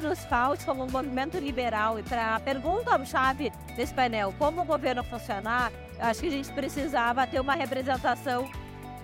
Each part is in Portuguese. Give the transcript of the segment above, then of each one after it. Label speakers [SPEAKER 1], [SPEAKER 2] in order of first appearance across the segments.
[SPEAKER 1] nos falte como um movimento liberal e para a pergunta-chave desse painel, como o governo funcionar, acho que a gente precisava ter uma representação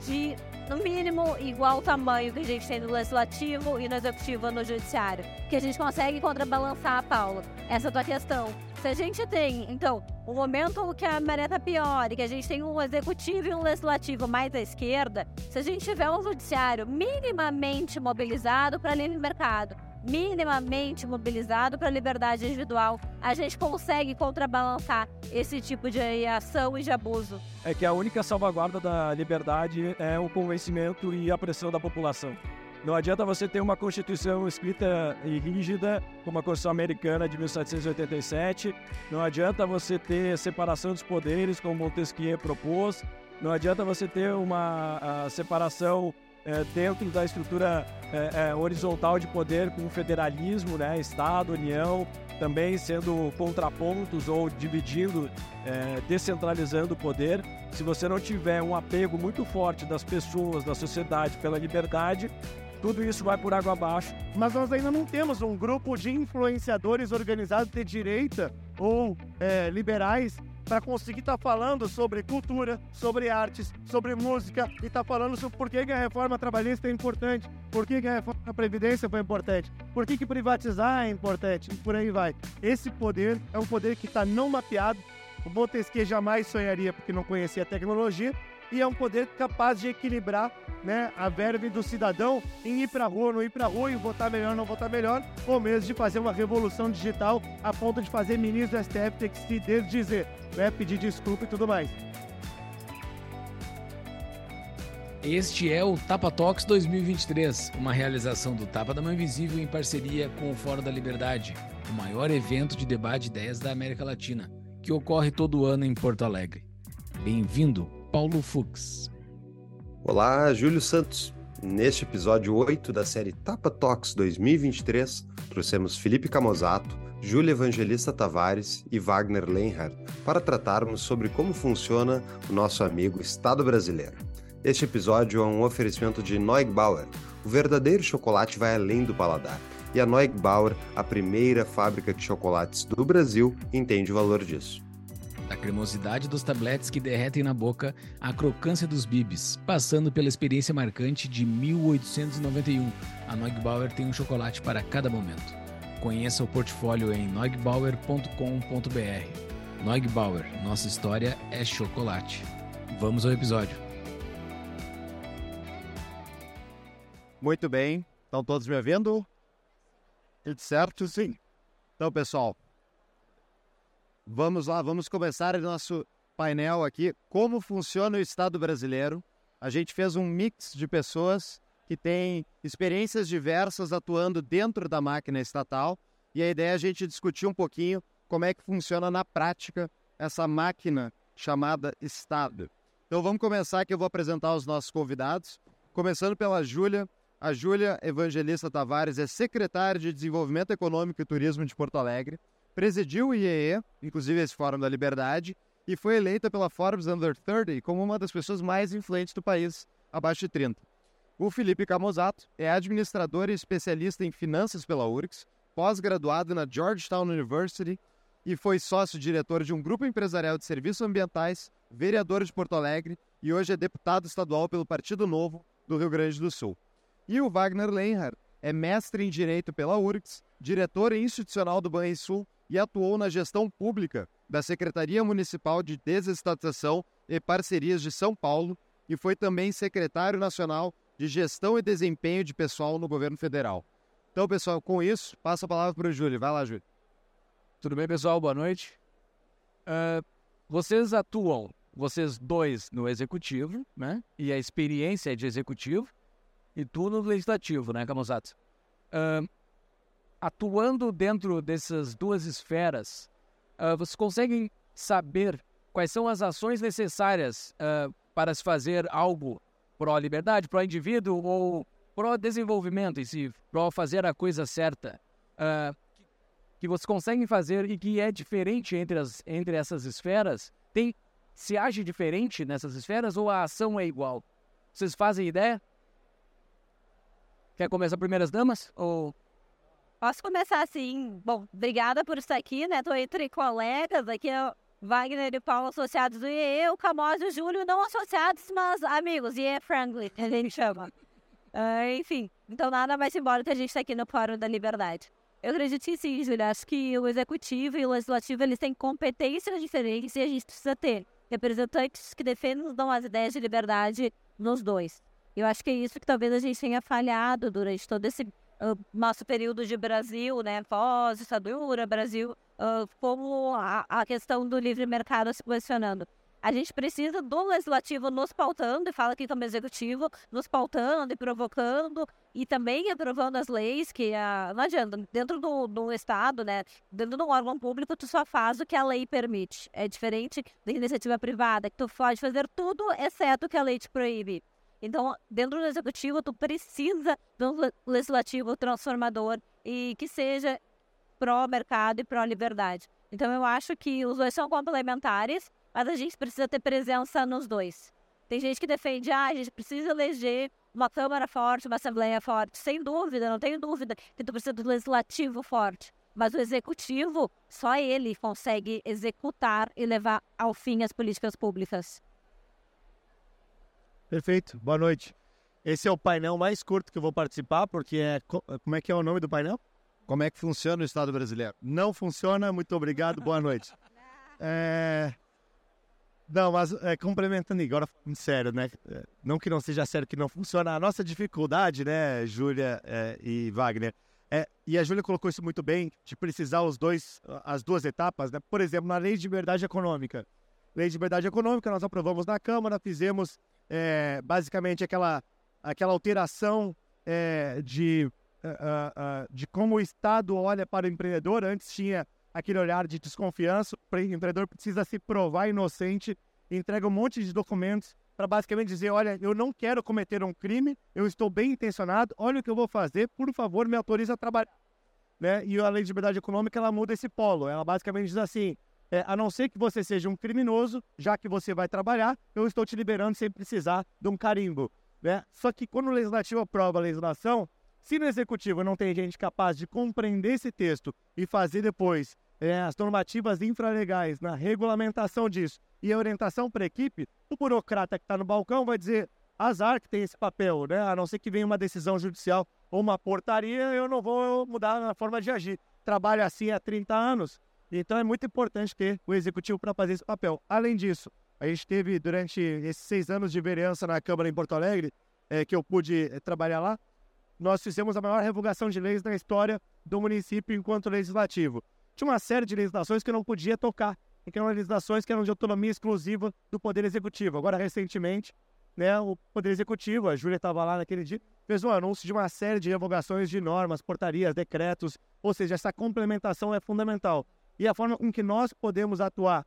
[SPEAKER 1] de, no mínimo, igual tamanho que a gente tem no legislativo e no executivo no judiciário. Que a gente consegue contrabalançar, Paulo, essa tua questão. Se a gente tem, então, um momento que a maré tá pior e que a gente tem um executivo e um legislativo mais à esquerda, se a gente tiver um judiciário minimamente mobilizado para livre mercado, minimamente mobilizado para a liberdade individual, a gente consegue contrabalançar esse tipo de ação e de abuso.
[SPEAKER 2] É que a única salvaguarda da liberdade é o convencimento e a pressão da população. Não adianta você ter uma Constituição escrita e rígida, como a Constituição Americana de 1787. Não adianta você ter separação dos poderes, como Montesquieu propôs. Não adianta você ter uma separação é, dentro da estrutura é, é, horizontal de poder com federalismo, né, Estado, União, também sendo contrapontos ou dividindo, é, descentralizando o poder. Se você não tiver um apego muito forte das pessoas, da sociedade pela liberdade, tudo isso vai por água abaixo.
[SPEAKER 3] Mas nós ainda não temos um grupo de influenciadores organizados de direita ou é, liberais para conseguir estar tá falando sobre cultura, sobre artes, sobre música e estar tá falando sobre por que, a reforma trabalhista é importante, por que, a reforma da Previdência foi importante, por que, que privatizar é importante e por aí vai. Esse poder é um poder que está não mapeado. O Montesquieu jamais sonharia porque não conhecia a tecnologia e é um poder capaz de equilibrar né, a verve do cidadão em ir para rua, não ir para rua, e votar melhor, não votar melhor, ou mesmo de fazer uma revolução digital a ponto de fazer ministro do STF ter que se desdizer, né, pedir desculpa e tudo mais.
[SPEAKER 4] Este é o Tapa Talks 2023, uma realização do Tapa da Mão Invisível em parceria com o Fórum da Liberdade, o maior evento de debate de ideias da América Latina, que ocorre todo ano em Porto Alegre. Bem-vindo, Paulo Fux.
[SPEAKER 5] Olá, Júlio Santos. Neste episódio 8 da série Tapa Talks 2023, trouxemos Felipe Camozato, Júlia Evangelista Tavares e Wagner Lenhardt para tratarmos sobre como funciona o nosso amigo Estado brasileiro. Este episódio é um oferecimento de Neugbauer. O verdadeiro chocolate vai além do paladar. E a Neugbauer, a primeira fábrica de chocolates do Brasil, entende o valor disso.
[SPEAKER 4] Da cremosidade dos tabletes que derretem na boca à crocância dos bibis, passando pela experiência marcante de 1891. A Neugbauer tem um chocolate para cada momento. Conheça o portfólio em neugbauer.com.br. Neugbauer, nossa história é chocolate. Vamos ao episódio.
[SPEAKER 3] Muito bem, estão todos me ouvindo? Tudo certo? Sim. Então, pessoal, Vamos lá, vamos começar o nosso painel aqui. Como funciona o Estado brasileiro? A gente fez um mix de pessoas que têm experiências diversas atuando dentro da máquina estatal e a ideia é a gente discutir um pouquinho como é que funciona na prática essa máquina chamada Estado. Então vamos começar que eu vou apresentar os nossos convidados, começando pela Júlia. A Júlia Evangelista Tavares é secretária de Desenvolvimento Econômico e Turismo de Porto Alegre presidiu o IEE, inclusive esse Fórum da Liberdade, e foi eleita pela Forbes Under 30 como uma das pessoas mais influentes do país, abaixo de 30. O Felipe Camozato é administrador e especialista em finanças pela URGS, pós-graduado na Georgetown University e foi sócio-diretor de um grupo empresarial de serviços ambientais, vereador de Porto Alegre e hoje é deputado estadual pelo Partido Novo do Rio Grande do Sul. E o Wagner Lenhardt é mestre em Direito pela URGS, diretor institucional do Banrisul e atuou na gestão pública da Secretaria Municipal de Desestatização e Parcerias de São Paulo e foi também secretário nacional de Gestão e Desempenho de Pessoal no governo federal. Então, pessoal, com isso, passo a palavra para o Júlio. Vai lá, Júlio.
[SPEAKER 2] Tudo bem, pessoal? Boa noite. Uh, vocês atuam, vocês dois, no executivo, né? E a experiência é de executivo, e tu no legislativo, né, Camusato? Uh, atuando dentro dessas duas esferas, uh, vocês conseguem saber quais são as ações necessárias uh, para se fazer algo pró-liberdade, pró-indivíduo ou pró-desenvolvimento em si, pró-fazer a coisa certa, uh, que, vocês conseguem fazer e que é diferente entre, as, entre essas esferas? Tem, se age diferente nessas esferas ou a ação é igual? Vocês fazem ideia? Quer começar primeiras damas? Ou
[SPEAKER 1] Posso começar assim? Bom, obrigada por estar aqui, né? Tô entre colegas aqui, Wagner e Paulo associados do IE, o Camoz e o Júlio não associados, mas amigos, IE friendly, a gente chama. Uh, enfim, então nada mais simbólico que a gente está aqui no Fórum da Liberdade. Eu acredito que sim, Júlio. Acho que o executivo e o legislativo eles têm competências diferentes e a gente precisa ter representantes que defendam as ideias de liberdade nos dois. Eu acho que é isso que talvez a gente tenha falhado durante todo esse nosso período de Brasil, né, pós-ditadura, Brasil, uh, como a, a questão do livre mercado se posicionando. A gente precisa do legislativo nos pautando, e fala aqui como executivo, nos pautando e provocando, e também aprovando as leis, que uh, não adianta, dentro do, do Estado, né, dentro de um órgão público, tu só faz o que a lei permite. É diferente da iniciativa privada, que tu pode fazer tudo, exceto o que a lei te proíbe. Então, dentro do executivo, tu precisa de um legislativo transformador e que seja pró-mercado e pró-liberdade. Então, eu acho que os dois são complementares mas a gente precisa ter presença nos dois. Tem gente que defende, ah, a gente precisa eleger uma Câmara forte, uma Assembleia forte. Sem dúvida, não tenho dúvida que tu precisa do legislativo forte. Mas o executivo, só ele consegue executar e levar ao fim as políticas públicas.
[SPEAKER 6] Perfeito. Boa noite. Esse é o painel mais curto que eu vou participar, porque é. Como é que é o nome do painel?
[SPEAKER 3] Como é que funciona o Estado brasileiro?
[SPEAKER 6] Não funciona, muito obrigado, boa noite. É, não, mas é, complementando agora, sério, né? É, não que não seja sério que não funciona. A nossa dificuldade, né, Júlia é, e Wagner, é, e a Júlia colocou isso muito bem, de precisar os dois, as duas etapas, né? Por exemplo, na Lei de Liberdade Econômica. Lei de Liberdade Econômica, nós aprovamos na Câmara, fizemos é, basicamente aquela, aquela alteração é, de, uh, uh, de como o Estado olha para o empreendedor. Antes tinha aquele olhar de desconfiança. O empreendedor precisa se provar inocente, entrega um monte de documentos para basicamente dizer: olha, eu não quero cometer um crime, eu estou bem intencionado, olha o que eu vou fazer, por favor, me autorize a trabalhar. Né? E a lei de liberdade econômica ela muda esse polo. Ela basicamente diz assim: é, a não ser que você seja um criminoso, já que você vai trabalhar, eu estou te liberando sem precisar de um carimbo. Né? Só que quando o legislativo aprova a legislação, se no executivo não tem gente capaz de compreender esse texto e fazer depois é, as normativas infralegais na regulamentação disso e a orientação para a equipe, o burocrata que está no balcão vai dizer azar que tem esse papel, né? A não ser que venha uma decisão judicial ou uma portaria, eu não vou mudar a forma de agir. Trabalho assim há 30 anos, então é muito importante ter o executivo para fazer esse papel. Além disso, a gente teve durante esses seis anos de vereança na Câmara em Porto Alegre, é, que eu pude é, trabalhar lá, nós fizemos a maior revogação de leis na história do município enquanto legislativo tinha uma série de legislações que eu não podia tocar, que eram legislações que eram de autonomia exclusiva do Poder Executivo. Agora, recentemente, né, o Poder Executivo, a Júlia estava lá naquele dia, fez um anúncio de uma série de revogações de normas, portarias, decretos, ou seja, essa complementação é fundamental. E a forma com que nós podemos atuar,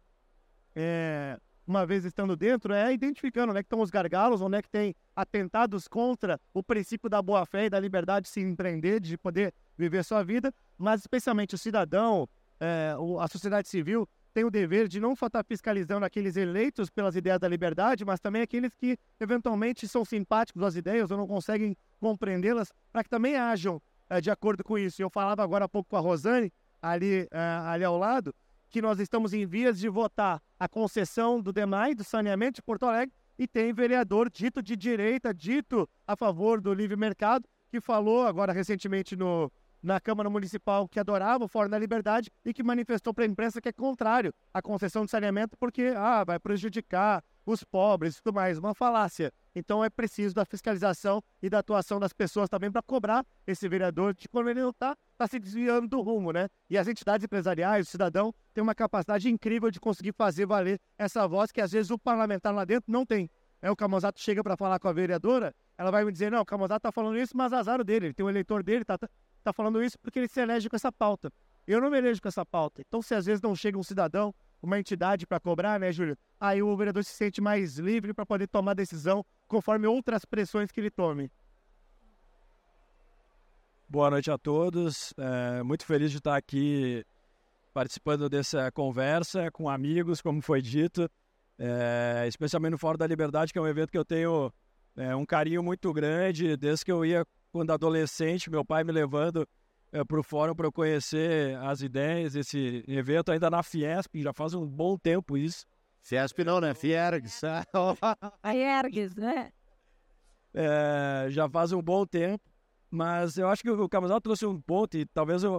[SPEAKER 6] é, uma vez estando dentro, é identificando onde é que estão os gargalos, onde é que tem atentados contra o princípio da boa-fé e da liberdade de se empreender, de poder viver sua vida, mas especialmente o cidadão, é, a sociedade civil tem o dever de não só estar fiscalizando aqueles eleitos pelas ideias da liberdade, mas também aqueles que eventualmente são simpáticos às ideias ou não conseguem compreendê-las, para que também ajam é, de acordo com isso. Eu falava agora há pouco com a Rosane, ali, é, ali ao lado, que nós estamos em vias de votar a concessão do DEMAI, do saneamento de Porto Alegre, e tem vereador dito de direita, dito a favor do livre mercado, que falou agora recentemente no, na Câmara Municipal que adorava o Fórum da Liberdade e que manifestou para a imprensa que é contrário à concessão de saneamento porque ah, vai prejudicar os pobres e tudo mais. Uma falácia. Então é preciso da fiscalização e da atuação das pessoas também para cobrar esse vereador de quando ele não está tá se desviando do rumo, né? E as entidades empresariais, o cidadão, tem uma capacidade incrível de conseguir fazer valer essa voz que às vezes o parlamentar lá dentro não tem. É, o Camozato chega para falar com a vereadora, ela vai me dizer, não, o Camozato está falando isso, mas azar dele, ele tem um eleitor dele, está está falando isso porque ele se elege com essa pauta. Eu não me elejo com essa pauta. Então, se às vezes não chega um cidadão, uma entidade para cobrar, né, Júlio? Aí o vereador se sente mais livre para poder tomar decisão conforme outras pressões que ele tome.
[SPEAKER 2] Boa noite a todos. É, muito feliz de estar aqui participando dessa conversa com amigos, como foi dito, é, especialmente no Fórum da Liberdade, que é um evento que eu tenho é, um carinho muito grande desde que eu ia quando adolescente, meu pai me levando
[SPEAKER 7] é, para o fórum para eu conhecer as ideias, esse evento ainda na Fiesp, já faz um bom tempo isso.
[SPEAKER 3] Fiesp não, né? Fiergs.
[SPEAKER 1] Fiergs, né?
[SPEAKER 7] É, já faz um bom tempo, mas eu acho que o Camusal trouxe um ponto e talvez uh,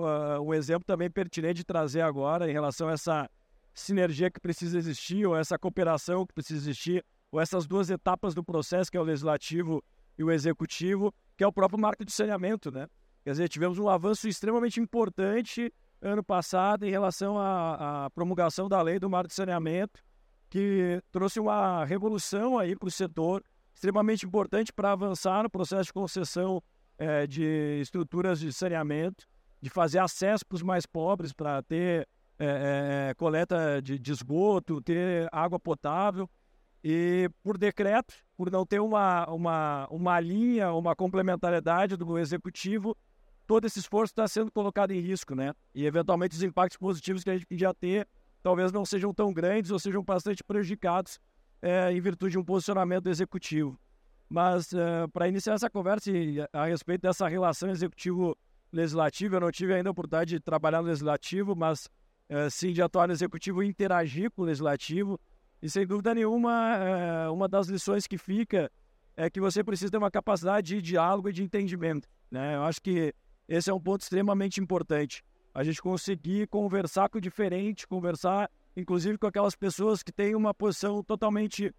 [SPEAKER 7] um exemplo também pertinente de trazer agora em relação a essa sinergia que precisa existir, ou essa cooperação que precisa existir, ou essas duas etapas do processo, que é o legislativo e o executivo, que é o próprio marco de saneamento, né? Quer dizer, tivemos um avanço extremamente importante ano passado em relação à, à promulgação da lei do marco de saneamento, que trouxe uma revolução aí para o setor, extremamente importante para avançar no processo de concessão é, de estruturas de saneamento, de fazer acesso para os mais pobres, para ter é, é, coleta de, de esgoto, ter água potável. E por decreto, por não ter uma, uma, uma linha, uma complementariedade do executivo, todo esse esforço está sendo colocado em risco, né? E eventualmente os impactos positivos que a gente podia ter talvez não sejam tão grandes ou sejam bastante prejudicados é, em virtude de um posicionamento executivo. Mas é, para iniciar essa conversa a respeito dessa relação executivo-legislativo, eu não tive ainda a oportunidade de trabalhar no legislativo, mas é, sim de atuar no executivo e interagir com o legislativo. E sem dúvida nenhuma, é, uma das lições que fica é que você precisa ter uma capacidade de diálogo e de entendimento. Né? Eu acho que esse é um ponto extremamente importante. A gente conseguir conversar com o diferente, conversar inclusive com aquelas pessoas que têm uma posição totalmente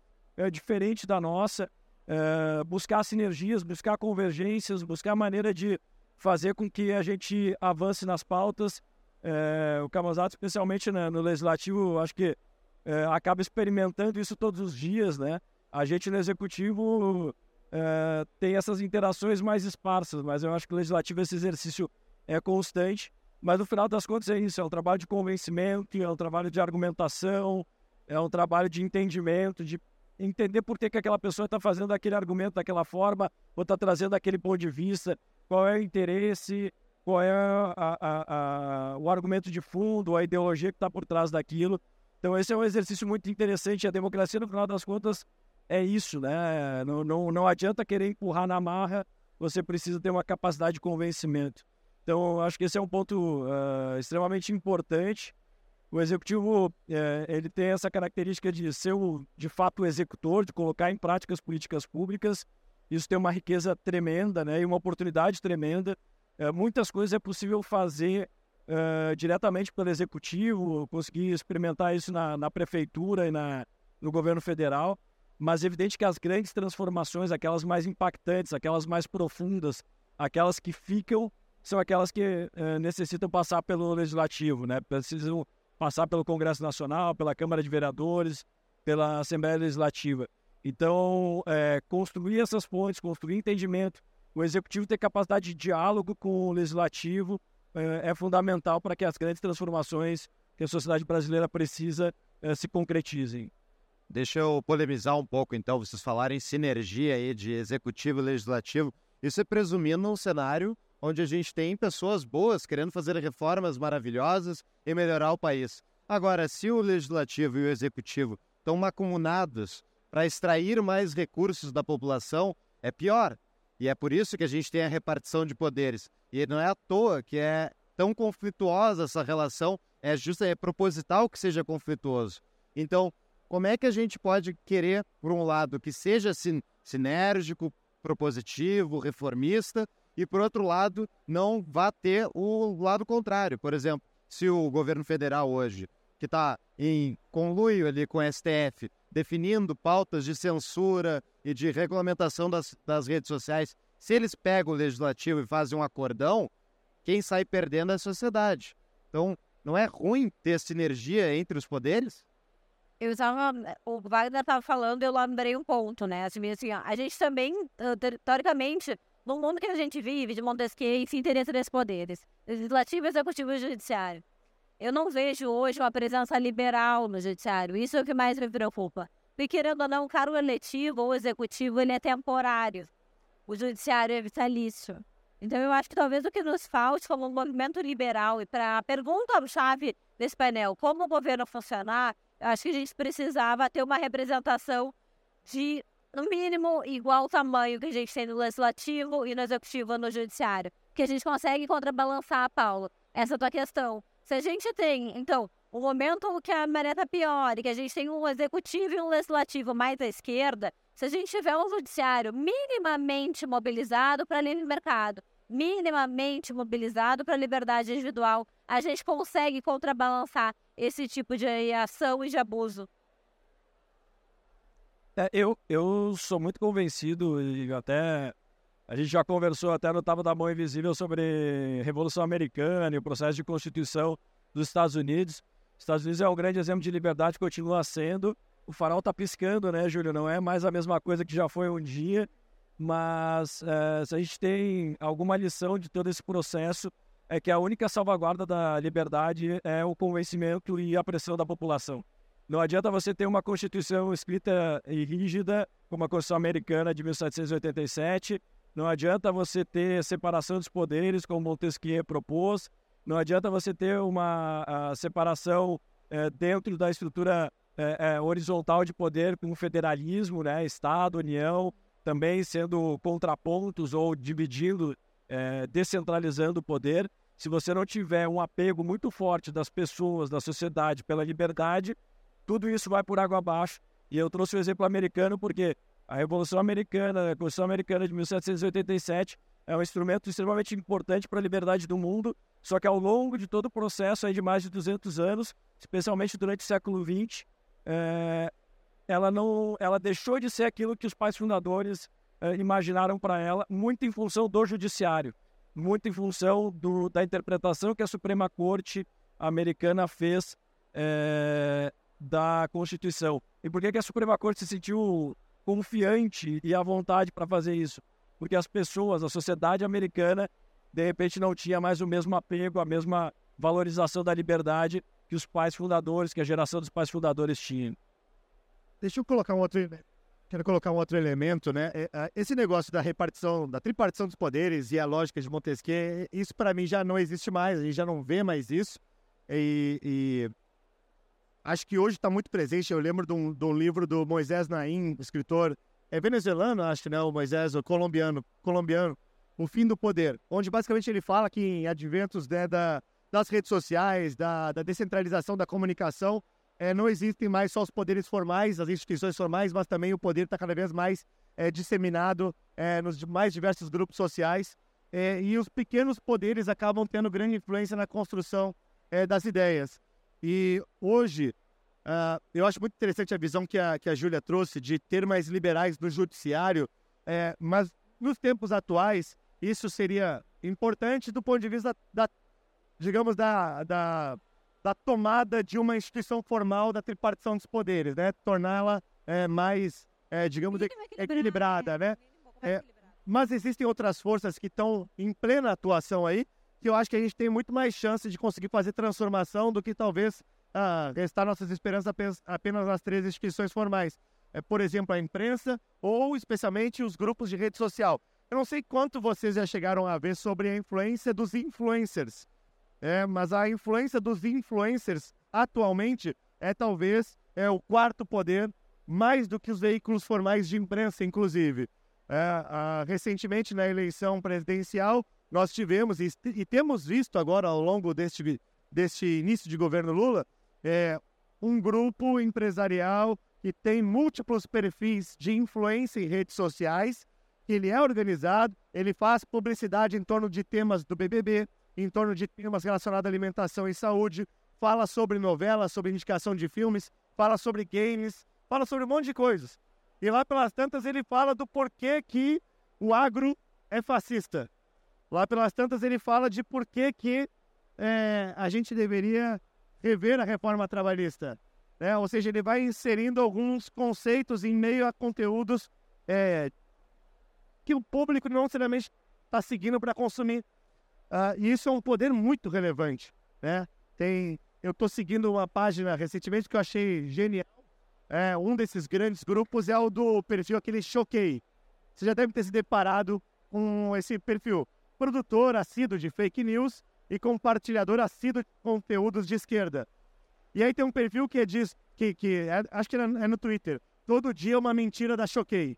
[SPEAKER 7] diferente da nossa, é, buscar sinergias, buscar convergências, buscar maneira de fazer com que a gente avance nas pautas. É, o Camazato, especialmente no legislativo, acho que acaba experimentando isso todos os dias, né? A gente no executivo é, tem essas interações mais esparsas, mas eu acho que o legislativo, esse exercício é constante. Mas no final das contas é isso: é um trabalho de convencimento, é um trabalho de argumentação, é um trabalho de entendimento, de entender por que, que aquela pessoa está fazendo aquele argumento daquela forma, ou está trazendo aquele ponto de vista, qual é o interesse, qual é a, a, a, o argumento de fundo, a ideologia que está por trás daquilo. Então, esse é um exercício muito interessante. A democracia, no final das contas, é isso, né? Não, não, não adianta querer empurrar na marra, você precisa ter uma capacidade de convencimento. Então, acho que esse é um ponto uh, extremamente importante. O executivo uh, ele tem essa característica de ser, o, de fato, o executor, de colocar em prática as políticas públicas. Isso tem uma riqueza tremenda né, e uma oportunidade tremenda. Uh, muitas coisas é possível fazer diretamente pelo executivo, conseguir experimentar isso na, na prefeitura e na, no governo federal mas é evidente que as grandes transformações, aquelas mais impactantes, aquelas mais profundas, aquelas que ficam, são aquelas que é, necessitam passar pelo legislativo, né? Precisam passar pelo Congresso Nacional, pela Câmara de Vereadores, pela Assembleia Legislativa. Então, é, construir essas pontes, construir entendimento, o executivo ter capacidade de diálogo com o legislativo é, é fundamental para que as grandes transformações que a sociedade brasileira precisa se concretizem.
[SPEAKER 3] Deixa eu polemizar um pouco, então. Vocês falarem sinergia aí de executivo e legislativo. Isso é presumindo um cenário onde a gente tem pessoas boas querendo fazer reformas maravilhosas e melhorar o país. Agora, se o legislativo e o executivo estão macunados para extrair mais recursos da população, é pior. E é por isso que a gente tem a repartição de poderes. E não é à toa que é tão conflituosa essa relação, é justo, é proposital que seja conflituoso. Então, como é que a gente pode querer, por um lado, que seja sin sinérgico, propositivo, reformista, e por outro lado, não vá ter o lado contrário. Por exemplo, se o governo federal hoje, que está em conluio ali com o STF, definindo pautas de censura e de regulamentação das, das redes sociais, se eles pegam o legislativo e fazem um acordão, quem sai perdendo é a sociedade. Então, não é ruim ter sinergia entre os poderes?
[SPEAKER 1] eu estava. O Wagner estava falando, eu lembrei um ponto, né? Assim, assim, a gente também, teoricamente, no mundo que a gente vive, de Montesquieu, se interessa desses poderes legislativo, executivo e judiciário. Eu não vejo hoje uma presença liberal no judiciário. Isso é o que mais me preocupa. Porque, querendo ou não, o cargo eletivo ou executivo ele é temporário. O judiciário é vitalício. Então, eu acho que talvez o que nos falte como um movimento liberal, e para a pergunta-chave desse painel, como o governo funcionar, acho que a gente precisava ter uma representação de, no mínimo, igual tamanho que a gente tem no legislativo e no executivo no judiciário. que a gente consegue contrabalançar, Paulo, essa tua questão. Se a gente tem, então, o momento que a maré tá pior e que a gente tem um executivo e um legislativo mais à esquerda, se a gente tiver um judiciário minimamente mobilizado para livre mercado, minimamente mobilizado para a liberdade individual, a gente consegue contrabalançar esse tipo de ação e de abuso.
[SPEAKER 7] É, eu, eu sou muito convencido e até a gente já conversou até no Tava da Mão Invisível sobre Revolução Americana e o processo de constituição dos Estados Unidos. Os Estados Unidos é um grande exemplo de liberdade, continua sendo. O farol está piscando, né, Júlio? Não é mais a mesma coisa que já foi um dia, mas é, se a gente tem alguma lição de todo esse processo, é que a única salvaguarda da liberdade é o convencimento e a pressão da população. Não adianta você ter uma Constituição escrita e rígida, como a Constituição Americana de 1787. Não adianta você ter separação dos poderes, como Montesquieu propôs. Não adianta você ter uma separação é, dentro da estrutura é, é, horizontal de poder com federalismo, né? Estado, União, também sendo contrapontos ou dividindo, é, descentralizando o poder. Se você não tiver um apego muito forte das pessoas, da sociedade pela liberdade, tudo isso vai por água abaixo. E eu trouxe o exemplo americano porque a Revolução Americana, a Constituição Americana de 1787, é um instrumento extremamente importante para a liberdade do mundo, só que ao longo de todo o processo de mais de 200 anos, especialmente durante o século XX, é, ela não, ela deixou de ser aquilo que os pais fundadores é, imaginaram para ela, muito em função do judiciário, muito em função do, da interpretação que a Suprema Corte americana fez é, da Constituição. E por que, que a Suprema Corte se sentiu confiante e à vontade para fazer isso? Porque as pessoas, a sociedade americana, de repente não tinha mais o mesmo apego, a mesma valorização da liberdade que os pais fundadores, que a geração dos pais fundadores tinham.
[SPEAKER 6] Deixa eu colocar um outro, quero colocar um outro elemento, né? É, esse negócio da repartição, da tripartição dos poderes e a lógica de Montesquieu, isso para mim já não existe mais, a gente já não vê mais isso. E, e acho que hoje está muito presente. Eu lembro de um, de um, livro do Moisés Naim, escritor é venezuelano, acho, né? O Moisés, o colombiano, colombiano, O Fim do Poder, onde basicamente ele fala que em adventos né, da, das redes sociais, da, da descentralização da comunicação, é, não existem mais só os poderes formais, as instituições formais, mas também o poder está cada vez mais é, disseminado é, nos mais diversos grupos sociais. É, e os pequenos poderes acabam tendo grande influência na construção é, das ideias. E hoje, uh, eu acho muito interessante a visão que a, que a Júlia trouxe de ter mais liberais no judiciário, é, mas nos tempos atuais, isso seria importante do ponto de vista da, digamos, da, da, da tomada de uma instituição formal da tripartição dos poderes, né? Torná-la é, mais, é, digamos, equilibrada, né? É, mas existem outras forças que estão em plena atuação aí, que eu acho que a gente tem muito mais chance de conseguir fazer transformação do que talvez ah, restar nossas esperanças apenas nas três instituições formais. É, por exemplo, a imprensa ou especialmente os grupos de rede social. Eu não sei quanto vocês já chegaram a ver sobre a influência dos influencers, é, mas a influência dos influencers atualmente é talvez é o quarto poder mais do que os veículos formais de imprensa, inclusive. É, a, recentemente, na eleição presidencial, nós tivemos e, e, temos visto agora ao longo deste, deste início de governo Lula é, um grupo empresarial que tem múltiplos perfis de influência em redes sociais, ele é organizado, ele faz publicidade em torno de temas do BBB, em torno de temas relacionados à alimentação e saúde, fala sobre novelas, sobre indicação de filmes, fala sobre games, fala sobre um monte de coisas. E lá pelas tantas ele fala do porquê que o agro é fascista. Lá pelas tantas ele fala de por que, que é, a gente deveria rever a reforma trabalhista. Né? Ou seja, ele vai inserindo alguns conceitos em meio a conteúdos é, que o público não necessariamente está seguindo para consumir. Uh, e isso é um poder muito relevante. Né? Tem, eu estou seguindo uma página recentemente que eu achei genial. É, um desses grandes grupos é o do perfil aquele Choquei. Você já deve ter se deparado com esse perfil produtor assíduo de fake news e compartilhador assíduo de conteúdos de esquerda. E aí tem um perfil que diz, que, que é, acho que é no Twitter, todo dia uma mentira da Choquei.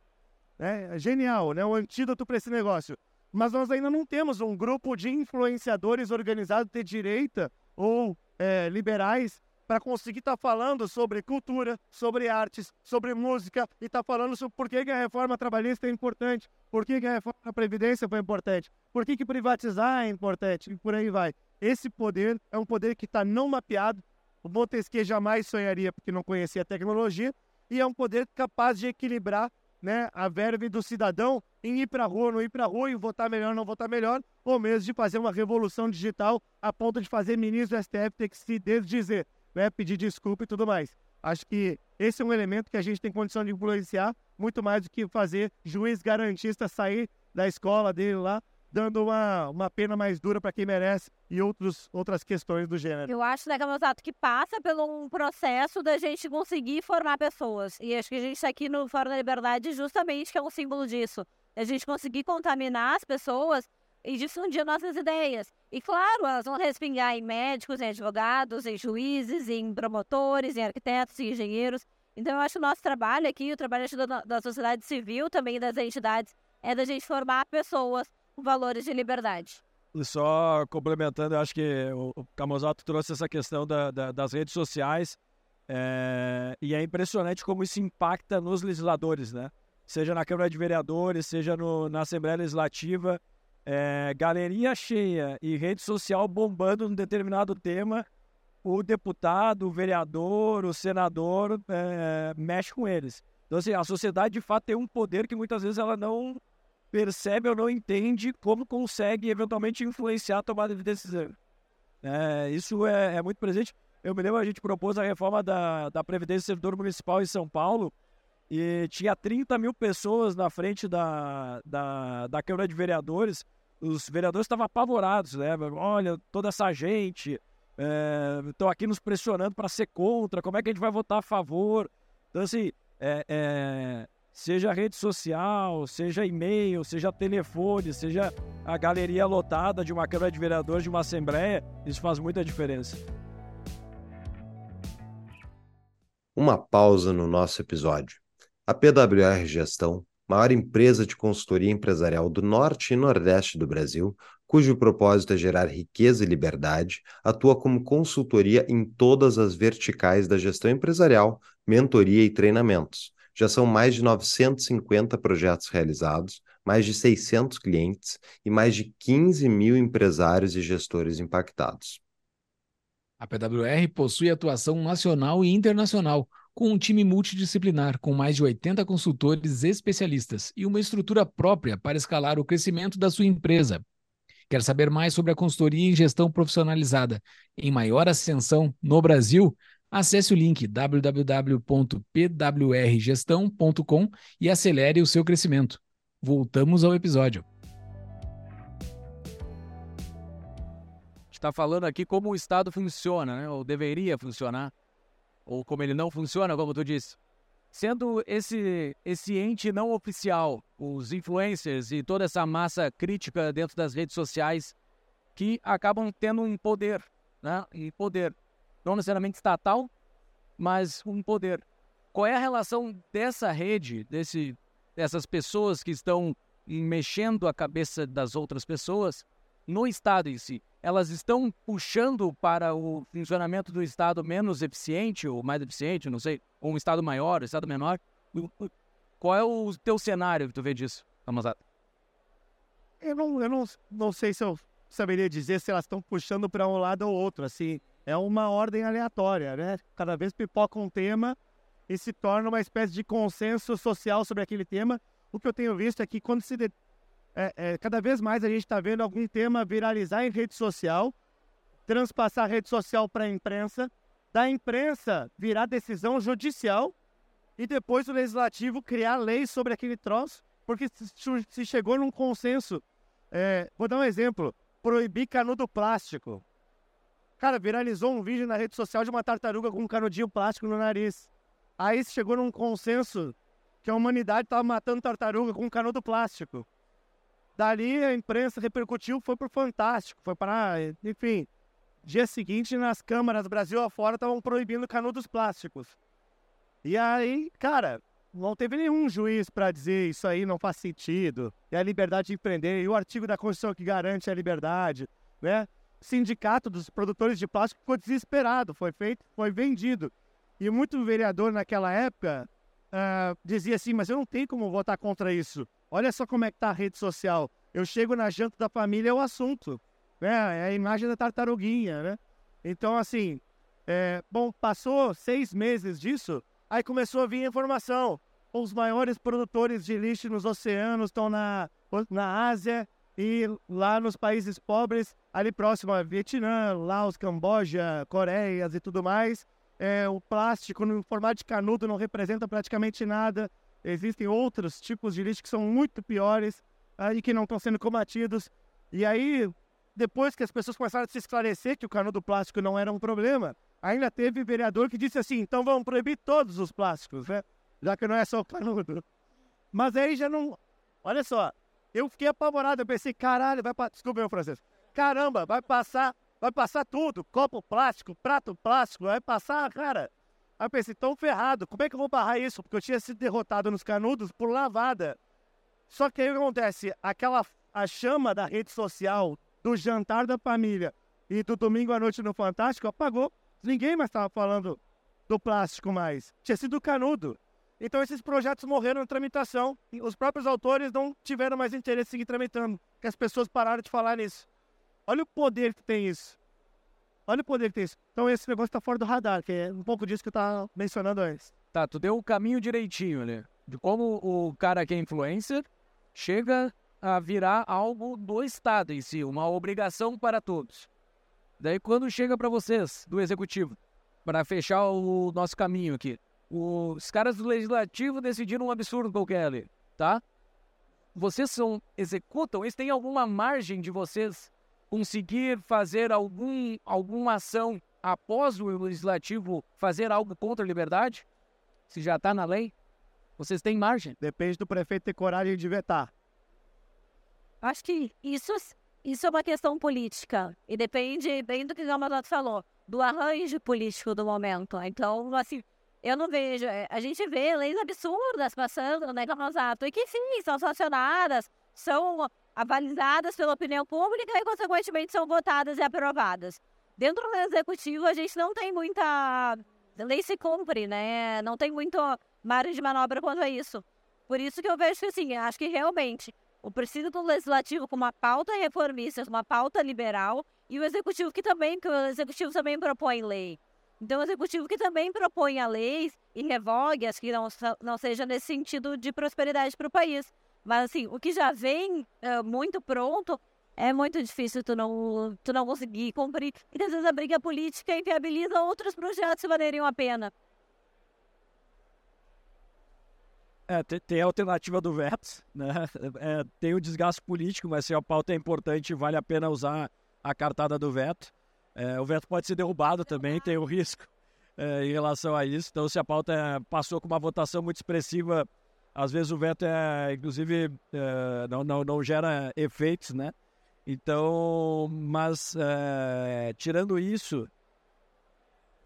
[SPEAKER 6] É, é genial, né? O antídoto para esse negócio. mas nós ainda não temos um grupo de influenciadores organizados de direita ou é, liberais para conseguir estar tá falando sobre cultura, sobre artes, sobre música e estar tá falando sobre por que, que, a reforma trabalhista é importante, por que, que a reforma da Previdência foi importante, por que, que privatizar é importante e por aí vai. Esse poder é um poder que está não mapeado. O Montesquieu jamais sonharia porque não conhecia a tecnologia e é um poder capaz de equilibrar né, a verve do cidadão em ir para a rua, não ir para a rua, e votar melhor, não votar melhor, ou mesmo de fazer uma revolução digital a ponto de fazer ministro do STF ter que se desdizer né, pedir desculpa e tudo mais. Acho que esse é um elemento que a gente tem condição de influenciar muito mais do que fazer juiz garantista sair da escola dele lá, dando uma, uma pena mais dura para quem merece e outros, outras questões do gênero.
[SPEAKER 1] Eu acho, né, Camusato, que passa por um processo da gente conseguir formar pessoas. E acho que a gente está aqui no Fórum da Liberdade justamente que é um símbolo disso. A gente conseguir contaminar as pessoas e difundir nossas ideias. E claro, elas vão respingar em médicos, em advogados, em juízes, em promotores, em arquitetos, em engenheiros. Então eu acho que o nosso trabalho aqui, o trabalho da, da sociedade civil, também das entidades, é da gente formar pessoas com valores de liberdade.
[SPEAKER 2] E só complementando, eu acho que o Camozato trouxe essa questão da, da, das redes sociais é, e é impressionante como isso impacta nos legisladores, né? Seja na Câmara de Vereadores, seja no, na Assembleia Legislativa, é, galeria cheia e rede social bombando num determinado tema, o deputado, o vereador, o senador é, mexe com eles. Então, assim, a sociedade de fato tem um poder que muitas vezes ela não percebe ou não entende como consegue eventualmente influenciar a tomada de decisão. É, isso é, é, muito presente. Eu me lembro, a gente propôs a reforma da, da Previdência do Servidor Municipal em São Paulo e tinha 30 mil pessoas na frente da, da, da Câmara de Vereadores. Os vereadores estavam apavorados, né? Olha, toda essa gente estão é, aqui nos pressionando para ser contra, como é que a gente vai votar a favor? Então, assim, é, é, seja rede social, seja e-mail, seja telefone, seja a galeria lotada de uma Câmara de Vereadores, de uma Assembleia, isso faz muita diferença.
[SPEAKER 5] Uma pausa no nosso episódio. A PWR Gestão, maior empresa de consultoria empresarial do norte e nordeste do Brasil, cujo propósito é gerar riqueza e liberdade, atua como consultoria em todas as verticais da gestão empresarial, mentoria e treinamentos. Já são mais de 950 projetos realizados, mais de 600 clientes e mais de 15 mil empresários e gestores impactados.
[SPEAKER 4] A PWR possui atuação nacional e internacional com um time multidisciplinar com mais de 80 consultores especialistas e uma estrutura própria para escalar o crescimento da sua empresa. Quer saber mais sobre a consultoria em gestão profissionalizada em maior ascensão no Brasil? Acesse o link www.pwrgestão.com e acelere o seu crescimento. Voltamos ao episódio.
[SPEAKER 2] está falando aqui como o Estado funciona, né? ou deveria funcionar ou como ele não funciona, como tu disse. Sendo esse, esse ente não oficial, os influencers e toda essa massa crítica dentro das redes sociais que acabam tendo um poder, né? E poder, não necessariamente estatal, mas um poder. Qual é a relação dessa rede, desse, dessas pessoas que estão mexendo a cabeça das outras pessoas no Estado em si? elas estão puxando para o funcionamento do Estado menos eficiente ou mais eficiente, não sei, ou um Estado maior, um Estado menor. Qual é o teu cenário que tu vê disso, Amazado?
[SPEAKER 6] Eu não, eu não, não sei se eu saberia dizer se elas estão puxando para um lado ou outro, assim, é uma ordem aleatória, né? Cada vez pipoca um tema e se torna uma espécie de consenso social sobre aquele tema. O que eu tenho visto é que quando se é, é, cada vez mais a gente está vendo algum tema viralizar em rede social, transpassar a rede social para a imprensa, da imprensa virar decisão judicial e depois o legislativo criar leis sobre aquele troço, porque se chegou num consenso. É, vou dar um exemplo: proibir canudo plástico. Cara, viralizou um vídeo na rede social de uma tartaruga com um canudinho plástico no nariz. Aí chegou num consenso que a humanidade estava matando tartaruga com um canudo plástico. Dali a imprensa repercutiu, foi pro Fantástico, foi para, enfim. Dia seguinte, nas câmaras Brasil afora estavam proibindo canudos plásticos. E aí, cara, não teve nenhum juiz para dizer isso aí não faz sentido, é a liberdade de empreender, e o artigo da Constituição que garante a liberdade, né? O sindicato dos produtores de plástico ficou desesperado, foi feito, foi vendido. E muito vereador naquela época uh, dizia assim, mas eu não tenho como votar contra isso. Olha só como é que tá a rede social. Eu chego na janta da família, é o assunto. Né? É a imagem da tartaruguinha, né? Então, assim, é, bom, passou seis meses disso, aí começou a vir informação. Os maiores produtores de lixo nos oceanos estão na, na Ásia e lá nos países pobres, ali próximo a Vietnã, Laos, Camboja, Coreias e tudo mais. É, o plástico no formato de canudo não representa praticamente nada. Existem outros tipos de lixo que são muito piores aí que não estão sendo combatidos. E aí, depois que as pessoas começaram a se esclarecer que o canudo plástico não era um problema, ainda teve vereador que disse assim: então vamos proibir todos os plásticos, né? Já que não é só o canudo. Mas aí já não. Olha só, eu fiquei apavorado, eu pensei, caralho, vai passar. Desculpa, meu francês. Caramba, vai passar, vai passar tudo. Copo plástico, prato plástico, vai passar, cara. Aí eu pensei, tão ferrado, como é que eu vou barrar isso? Porque eu tinha sido derrotado nos canudos por lavada. Só que aí o que acontece? Aquela a chama da rede social, do jantar da família e do domingo à noite no Fantástico apagou. Ninguém mais estava falando do plástico mais. Tinha sido canudo. Então esses projetos morreram em tramitação. Os próprios autores não tiveram mais interesse em seguir tramitando. Que as pessoas pararam de falar nisso. Olha o poder que tem isso. Olha o poder que tem isso. Então esse negócio está fora do radar, que é um pouco disso que eu estava mencionando antes.
[SPEAKER 2] Tá, tu deu o caminho direitinho ali. De como o cara que é influencer chega a virar algo do Estado em si, uma obrigação para todos. Daí quando chega para vocês, do Executivo, para fechar o nosso caminho aqui, os caras do Legislativo decidiram um absurdo qualquer ali, tá? Vocês são, executam, eles têm alguma margem de vocês conseguir fazer algum, alguma ação após o Legislativo fazer algo contra a liberdade? Se já está na lei? Vocês têm margem?
[SPEAKER 6] Depende do prefeito ter coragem de vetar.
[SPEAKER 1] Acho que isso, isso é uma questão política. E depende bem do que o Gamadoto falou, do arranjo político do momento. Então, assim, eu não vejo. É, a gente vê leis absurdas passando, né, Gamadoto, e que sim, são sancionadas, são avalizadas pela opinião pública e, consequentemente, são votadas e aprovadas. Dentro do executivo, a gente não tem muita. Lei se cumpre, né? Não tem muito margem de manobra quanto a isso. Por isso que eu vejo que, assim, acho que realmente o preciso do legislativo com uma pauta reformista, uma pauta liberal, e o executivo que também, porque o executivo também propõe lei. Então, o executivo que também propõe a leis e revogue as que não, não seja nesse sentido de prosperidade para o país. Mas, assim, o que já vem uh, muito pronto é muito difícil tu não, tu não conseguir cumprir. E, às vezes, a briga política inviabiliza outros projetos que valeriam a pena.
[SPEAKER 7] É, tem, tem, a alternativa do veto, né? É, tem o desgaste político, mas se a pauta é importante, vale a pena usar a cartada do veto. É, o veto pode ser derrubado também, tem o risco é, em relação a isso. Então, se a pauta é, passou com uma votação muito expressiva, às vezes o veto é, inclusive, é, não, não, não gera efeitos, né? Então, mas é, tirando isso,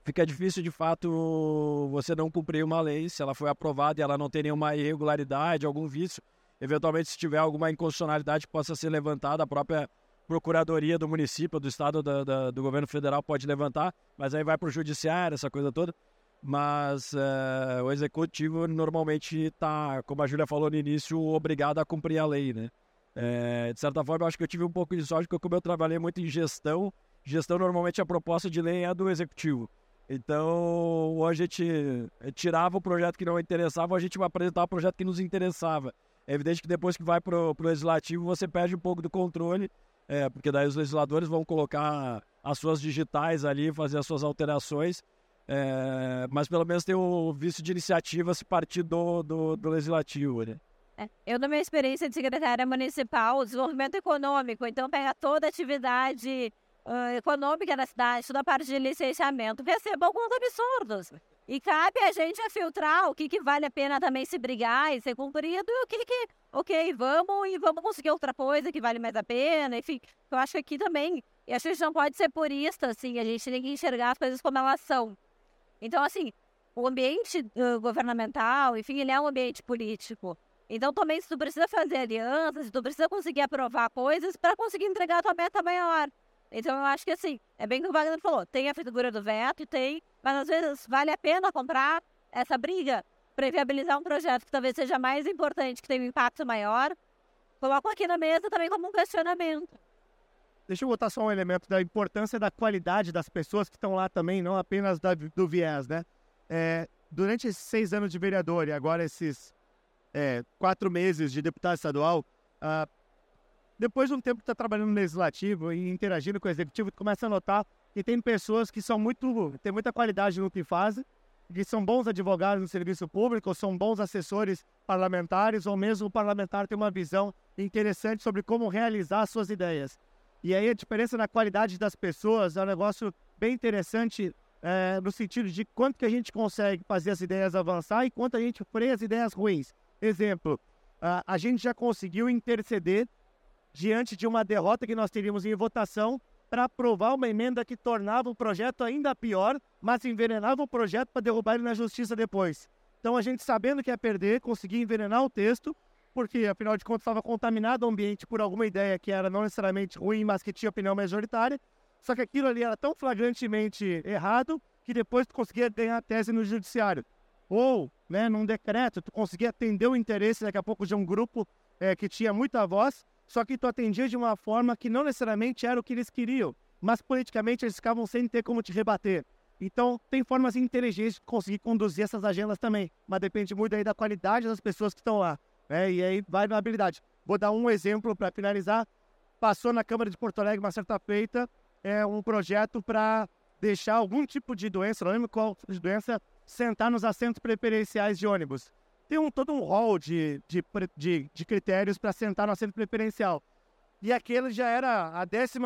[SPEAKER 7] fica difícil de fato você não cumprir uma lei se ela foi aprovada e ela não tem nenhuma irregularidade, algum vício. Eventualmente, se tiver alguma inconstitucionalidade que possa ser levantada, a própria procuradoria do município, do estado, do governo federal pode levantar, mas aí vai para o judiciário, essa coisa toda. Mas uh, o executivo normalmente está, como a Júlia falou no início, obrigado a cumprir a lei, né? É, de certa forma, eu acho que eu tive um pouco de sorte, porque como eu trabalhei muito em gestão, gestão normalmente a proposta de lei é do executivo. Então, ou a gente tirava o projeto que não interessava, ou a gente apresentava o projeto que nos interessava. É evidente que depois que vai para o legislativo, você perde um pouco do controle, é, porque daí os legisladores vão colocar as suas digitais ali, fazer as suas alterações, é, mas pelo menos tem o vício de iniciativa se partir do, do, do legislativo, né?
[SPEAKER 1] É, eu, na minha experiência de secretária municipal, desenvolvimento econômico, então pega toda a atividade uh, econômica da cidade, toda a parte de licenciamento, receba alguns absurdos. E cabe a gente filtrar o que, que vale a pena também se brigar e ser cumprido e o que que, ok, vamos e vamos conseguir outra coisa que vale mais a pena, enfim. Eu acho que aqui também, e a gente não pode ser purista, assim, a gente tem que enxergar as coisas como elas são. Então, assim, o ambiente uh, governamental, enfim, ele é um ambiente político. Então, também, se tu precisa fazer alianças, se tu precisa conseguir aprovar coisas para conseguir entregar a tua meta maior. Então, eu acho que, assim, é bem que o Wagner falou. Tem a figura do veto, tem, mas às vezes vale a pena comprar essa briga para viabilizar um projeto que talvez seja mais importante, que tenha um impacto maior. Coloco aqui na mesa também como um questionamento.
[SPEAKER 6] Deixa eu botar só um elemento da importância da qualidade das pessoas que estão lá também, não apenas da, do viés, né? É, durante esses seis anos de vereador e agora esses é, quatro meses de deputado estadual, ah, depois de um tempo que está trabalhando no legislativo e interagindo com o executivo, começa a notar que tem pessoas que são muito, têm muita qualidade no que fazem, que são bons advogados no serviço público, ou são bons assessores parlamentares, ou mesmo o parlamentar tem uma visão interessante sobre como realizar suas ideias. E aí a diferença na qualidade das pessoas é um negócio bem interessante é, no sentido de quanto que a gente consegue fazer as ideias avançar e quanto a gente freia as ideias ruins. Exemplo, a, a gente já conseguiu interceder diante de uma derrota que nós teríamos em votação para aprovar uma emenda que tornava o projeto ainda pior, mas envenenava o projeto para derrubar ele na justiça depois. Então a gente sabendo que ia perder, conseguia envenenar o texto, porque afinal de contas estava contaminado o ambiente por alguma ideia que era não necessariamente ruim, mas que tinha opinião majoritária. Só que aquilo ali era tão flagrantemente errado que depois tu conseguia ganhar a tese no judiciário. Ou, né, num decreto, tu conseguia atender o interesse daqui a pouco de um grupo é, que tinha muita voz, só que tu atendia de uma forma que não necessariamente era o que eles queriam, mas politicamente eles ficavam sem ter como te rebater. Então, tem formas inteligentes de conseguir conduzir essas agendas também, mas depende muito aí da qualidade das pessoas que estão lá, né? E aí vai na habilidade. Vou dar um exemplo para finalizar. Passou na Câmara de Porto Alegre uma certa feita é um projeto para deixar algum tipo de doença, não lembro qual tipo de doença, sentar nos assentos preferenciais de ônibus. Tem um, todo um rol de, de, de, de critérios para sentar no assento preferencial. E aquele já era a 12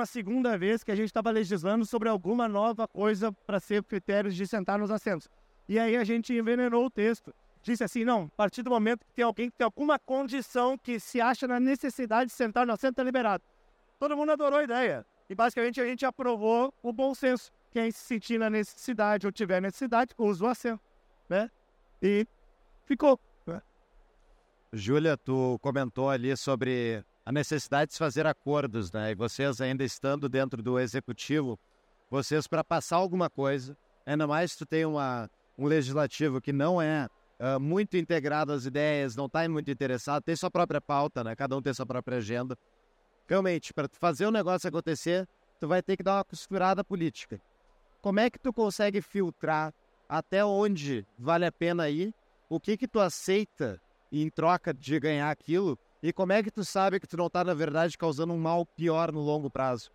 [SPEAKER 6] vez que a gente estava legislando sobre alguma nova coisa para ser critérios de sentar nos assentos. E aí a gente envenenou o texto. Disse assim: não, a partir do momento que tem alguém que tem alguma condição que se acha na necessidade de sentar no assento, é liberado. Todo mundo adorou a ideia. E basicamente a gente aprovou o bom senso. Quem se sentir na necessidade ou tiver necessidade, usa o assento. Né? E ficou. Né?
[SPEAKER 3] Júlia, tu comentou ali sobre a necessidade de se fazer acordos, né? E vocês ainda estando dentro do executivo, vocês para passar alguma coisa, ainda mais tu tem uma, um legislativo que não é muito integrado às ideias, não está muito interessado, tem sua própria pauta, né? Cada um tem sua própria agenda realmente, para fazer o negócio acontecer, tu vai ter que dar uma costurada política. Como é que tu consegue filtrar até onde vale a pena ir? O que que tu aceita em troca de ganhar aquilo? E como é que tu sabe que tu não está, na verdade, causando um mal pior no longo prazo?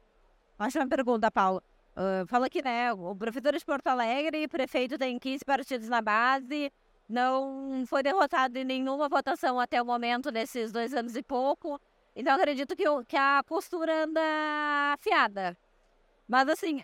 [SPEAKER 1] Acho uma pergunta, Paulo. Uh, fala que, né, o prefeitura de Porto Alegre, prefeito tem 15 partidos na base, não foi derrotado em nenhuma votação até o momento, nesses dois anos e pouco. Então acredito que, que a costura anda afiada. Mas assim,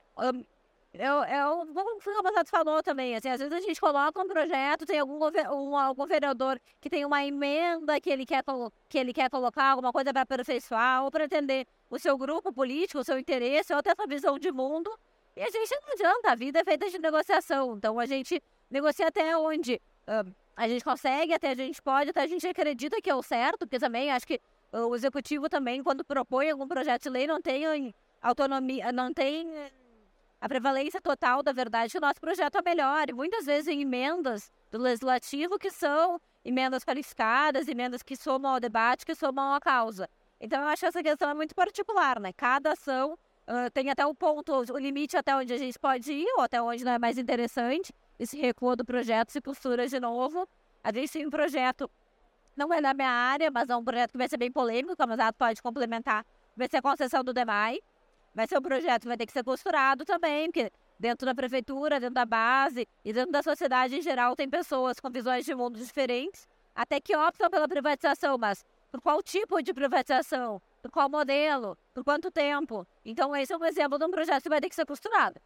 [SPEAKER 1] eu, eu, como o Roberto falou também, assim, às vezes a gente coloca um projeto, tem algum, um, algum vereador que tem uma emenda que ele quer, que ele quer colocar alguma coisa para aperfeiçoar ou para atender o seu grupo político, o seu interesse ou até a sua visão de mundo. E a gente não adianta, a vida é feita de negociação. Então a gente negocia até onde a gente consegue, até a gente pode, até a gente acredita que é o certo, porque também acho que o executivo também, quando propõe algum projeto de lei, não tem autonomia, não tem a prevalência total da verdade que o nosso projeto é melhor. E muitas vezes em emendas do legislativo que são emendas qualificadas, emendas que somam ao debate, que somam à causa. Então eu acho que essa questão é muito particular, né? Cada ação uh, tem até o ponto, o limite até onde a gente pode ir, ou até onde não é mais interessante, e se recua do projeto, se postura de novo. A gente tem um projeto não é na minha área, mas é um projeto que vai ser bem polêmico, que a Mosato pode complementar. Vai ser a concessão do DEMAI. Vai ser um projeto que vai ter que ser costurado também, porque dentro da prefeitura, dentro da base e dentro da sociedade em geral tem pessoas com visões de mundo diferentes, até que optam pela privatização, mas por qual tipo de privatização? Por qual modelo? Por quanto tempo? Então, esse é um exemplo de um projeto que vai ter que ser costurado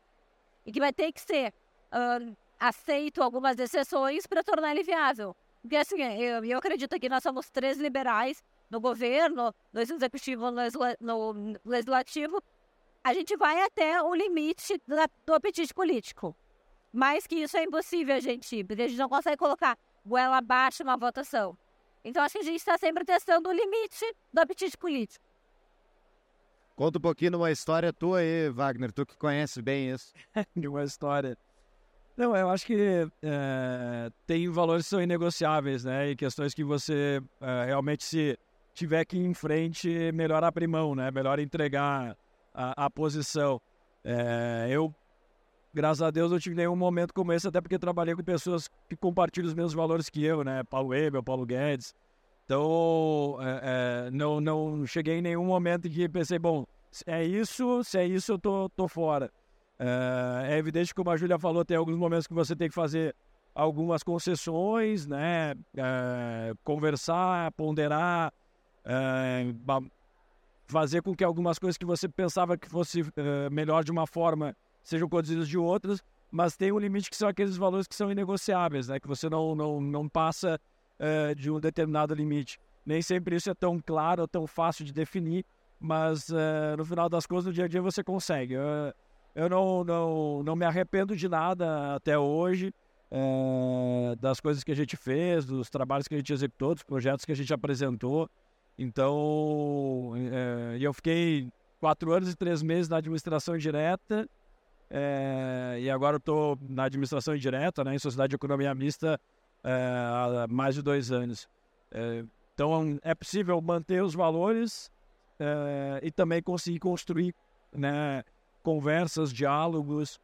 [SPEAKER 1] e que vai ter que ser uh, aceito algumas exceções para tornar ele viável. Porque assim, eu, eu acredito que nós somos três liberais no governo, no executivo, no, no legislativo. A gente vai até o limite da, do apetite político. mais que isso é impossível a gente ir, porque a gente não consegue colocar goela abaixo uma votação. Então acho que a gente está sempre testando o limite do apetite político.
[SPEAKER 3] Conta um pouquinho de uma história tua aí, Wagner, tu que conhece bem isso.
[SPEAKER 7] de uma história. Não, eu acho que é, tem valores que são inegociáveis, né? E questões que você é, realmente, se tiver que ir em frente, melhor abrir mão, né? Melhor entregar a, a posição. É, eu, graças a Deus, não tive nenhum momento como esse, até porque trabalhei com pessoas que compartilham os mesmos valores que eu, né? Paulo Weber, Paulo Guedes. Então, não, não cheguei em nenhum momento em que pensei, bom, é isso, se é isso, eu tô, tô fora. É, é evidente, como a Júlia falou, tem alguns momentos que você tem que fazer algumas concessões, né? É, conversar, ponderar, é, fazer com que algumas coisas que você pensava que fosse é, melhor de uma forma sejam conduzidas de outras, mas tem um limite que são aqueles valores que são inegociáveis, né? Que você não, não, não passa é, de um determinado limite. Nem sempre isso é tão claro ou tão fácil de definir, mas é, no final das contas, no dia a dia você consegue. Eu, eu não, não, não me arrependo de nada até hoje, é, das coisas que a gente fez, dos trabalhos que a gente executou, dos projetos que a gente apresentou. Então, é, eu fiquei quatro anos e três meses na administração direta, é, e agora estou na administração indireta, né, em sociedade de economia mista, é, há mais de dois anos. É, então, é possível manter os valores é, e também conseguir construir né, conversas, diálogos.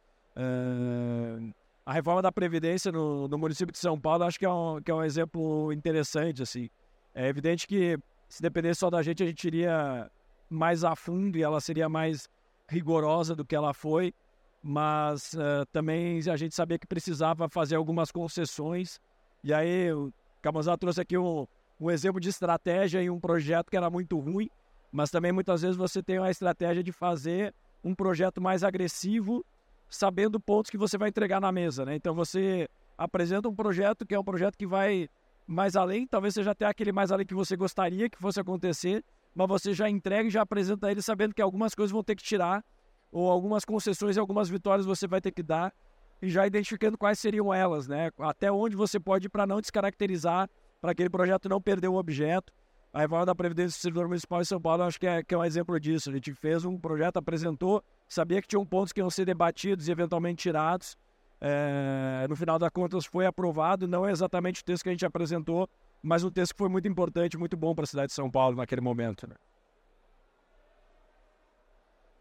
[SPEAKER 7] a reforma da Previdência no, no, município de São Paulo acho que é, um, que é um exemplo interessante. Assim. É evidente que se dependesse só da gente, a gente iria mais a fundo e ela seria mais rigorosa do que ela foi, mas uh, também a gente sabia que precisava fazer algumas concessões. E aí o Camazá trouxe aqui um, um exemplo de estratégia em um projeto que era muito ruim, mas também muitas vezes você tem a estratégia de fazer um projeto mais agressivo, sabendo pontos que você vai entregar na mesa, né? Então você apresenta um projeto que é um projeto que vai mais além, talvez seja até aquele mais além que você gostaria que fosse acontecer, mas você já entrega e já apresenta ele sabendo que algumas coisas vão ter que tirar, ou algumas concessões e algumas vitórias você vai ter que dar, e já identificando quais seriam elas, né? Até onde você pode ir para não descaracterizar, para aquele projeto não perder o objeto. A reforma da Previdência do Servidor Municipal em São Paulo, acho que é, que é um exemplo disso. A gente fez um projeto, apresentou, sabia que tinham pontos que iam ser debatidos e eventualmente tirados, é, no final das contas foi aprovado, não é exatamente o texto que a gente apresentou, mas um texto que foi muito importante, muito bom para a cidade de São Paulo naquele momento. Né?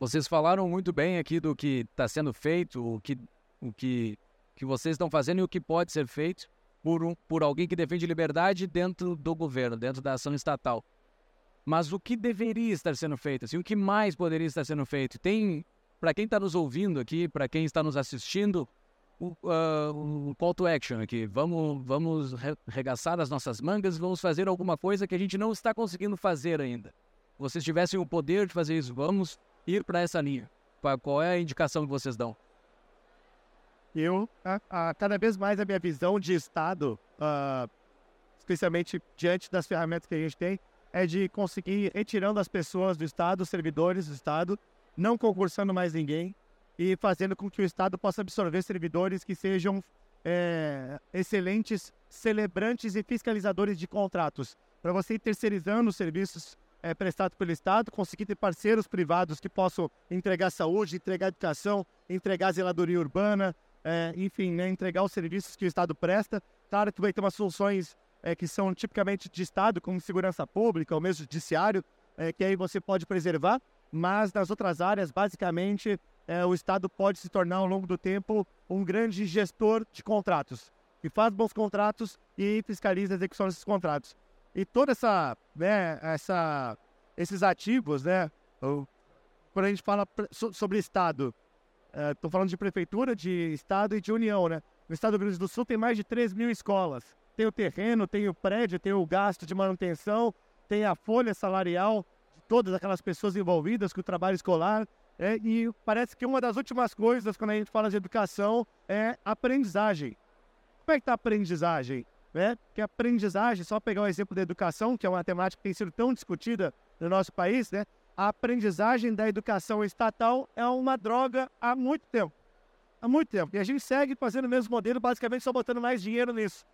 [SPEAKER 2] Vocês falaram muito bem aqui do que está sendo feito, o que, o que, que vocês estão fazendo e o que pode ser feito por, um, por alguém que defende liberdade dentro do governo, dentro da ação estatal. Mas o que deveria estar sendo feito? Assim, o que mais poderia estar sendo feito? Tem, para quem está nos ouvindo aqui, para quem está nos assistindo, o, uh, call to action aqui. Vamos, vamos regaçar as nossas mangas, vamos fazer alguma coisa que a gente não está conseguindo fazer ainda. Vocês tivessem o poder de fazer isso, vamos ir para essa linha. Qual é a indicação que vocês dão?
[SPEAKER 6] Eu, a, a, cada vez mais a minha visão de Estado, uh, especialmente diante das ferramentas que a gente tem, é de conseguir retirando as pessoas do Estado, os servidores do Estado, não concursando mais ninguém, e fazendo com que o Estado possa absorver servidores que sejam é, excelentes celebrantes e fiscalizadores de contratos. Para você ir terceirizando os serviços é, prestados pelo Estado, conseguir ter parceiros privados que possam entregar saúde, entregar educação, entregar zeladoria urbana, é, enfim, né, entregar os serviços que o Estado presta. Claro que vai ter umas soluções é, que são tipicamente de Estado, como segurança pública, ou mesmo judiciário, é, que aí você pode preservar, mas nas outras áreas, basicamente, é, o Estado pode se tornar, ao longo do tempo, um grande gestor de contratos, que faz bons contratos e fiscaliza a execução desses contratos. E toda essa, né, essa, esses ativos, né, quando a gente fala sobre Estado, estou é, falando de prefeitura, de Estado e de União, né? No Estado do Rio Grande do Sul tem mais de 3 mil escolas. Tem o terreno, tem o prédio, tem o gasto de manutenção, tem a folha salarial de todas aquelas pessoas envolvidas com o trabalho escolar, é, e parece que uma das últimas coisas quando a gente fala de educação é aprendizagem. Como é que está a aprendizagem? Né? Que a aprendizagem, só pegar o exemplo da educação, que é uma temática que tem sido tão discutida no nosso país, né? A aprendizagem da educação estatal é uma droga há muito tempo. há muito tempo. E a gente segue fazendo o mesmo modelo, basicamente só botando mais dinheiro nisso.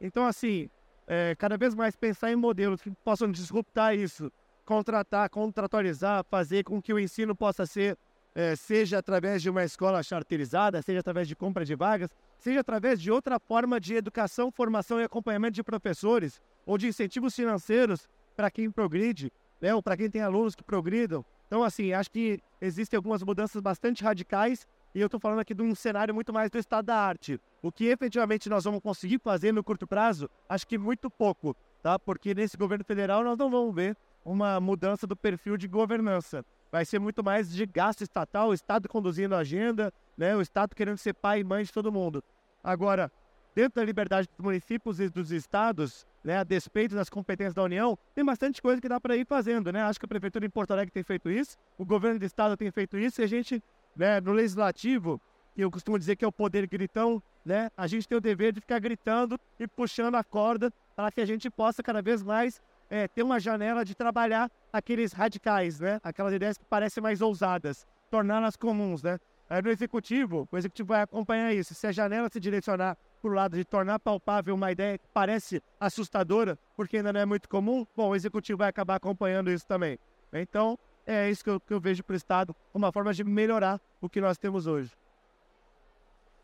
[SPEAKER 6] Então, assim, é, cada vez mais pensar em modelos que possam disruptar isso, contratar, contratualizar, fazer com que o ensino possa ser, é, seja através de uma escola charterizada, seja através de compra de vagas, seja através de outra forma de educação, formação e acompanhamento de professores, ou de incentivos financeiros para quem progride, né, ou para quem tem alunos que progridam. Então, assim, acho que existem algumas mudanças bastante radicais e eu estou falando aqui de um cenário muito mais do estado da arte. O que efetivamente nós vamos conseguir fazer no curto prazo, acho que muito pouco, tá? Porque nesse governo federal nós não vamos ver uma mudança do perfil de governança. Vai ser muito mais de gasto estatal, o Estado conduzindo a agenda, né? o Estado querendo ser pai e mãe de todo mundo. Agora, dentro da liberdade dos municípios e dos estados, né, a despeito das competências da União, tem bastante coisa que dá para ir fazendo, né? Acho que a prefeitura de Porto Alegre tem feito isso, o governo do estado tem feito isso, e a gente, né, no legislativo, que eu costumo dizer que é o poder gritão, né? A gente tem o dever de ficar gritando e puxando a corda para que a gente possa cada vez mais é, ter uma janela de trabalhar aqueles radicais, né? Aquelas ideias que parecem mais ousadas, torná-las comuns, né? No executivo, o executivo vai acompanhar isso. Se a janela se direcionar o lado de tornar palpável uma ideia que parece assustadora, porque ainda não é muito comum, bom, o executivo vai acabar acompanhando isso também. Então, é isso que eu, que eu vejo para o Estado, uma forma de melhorar o que nós temos hoje.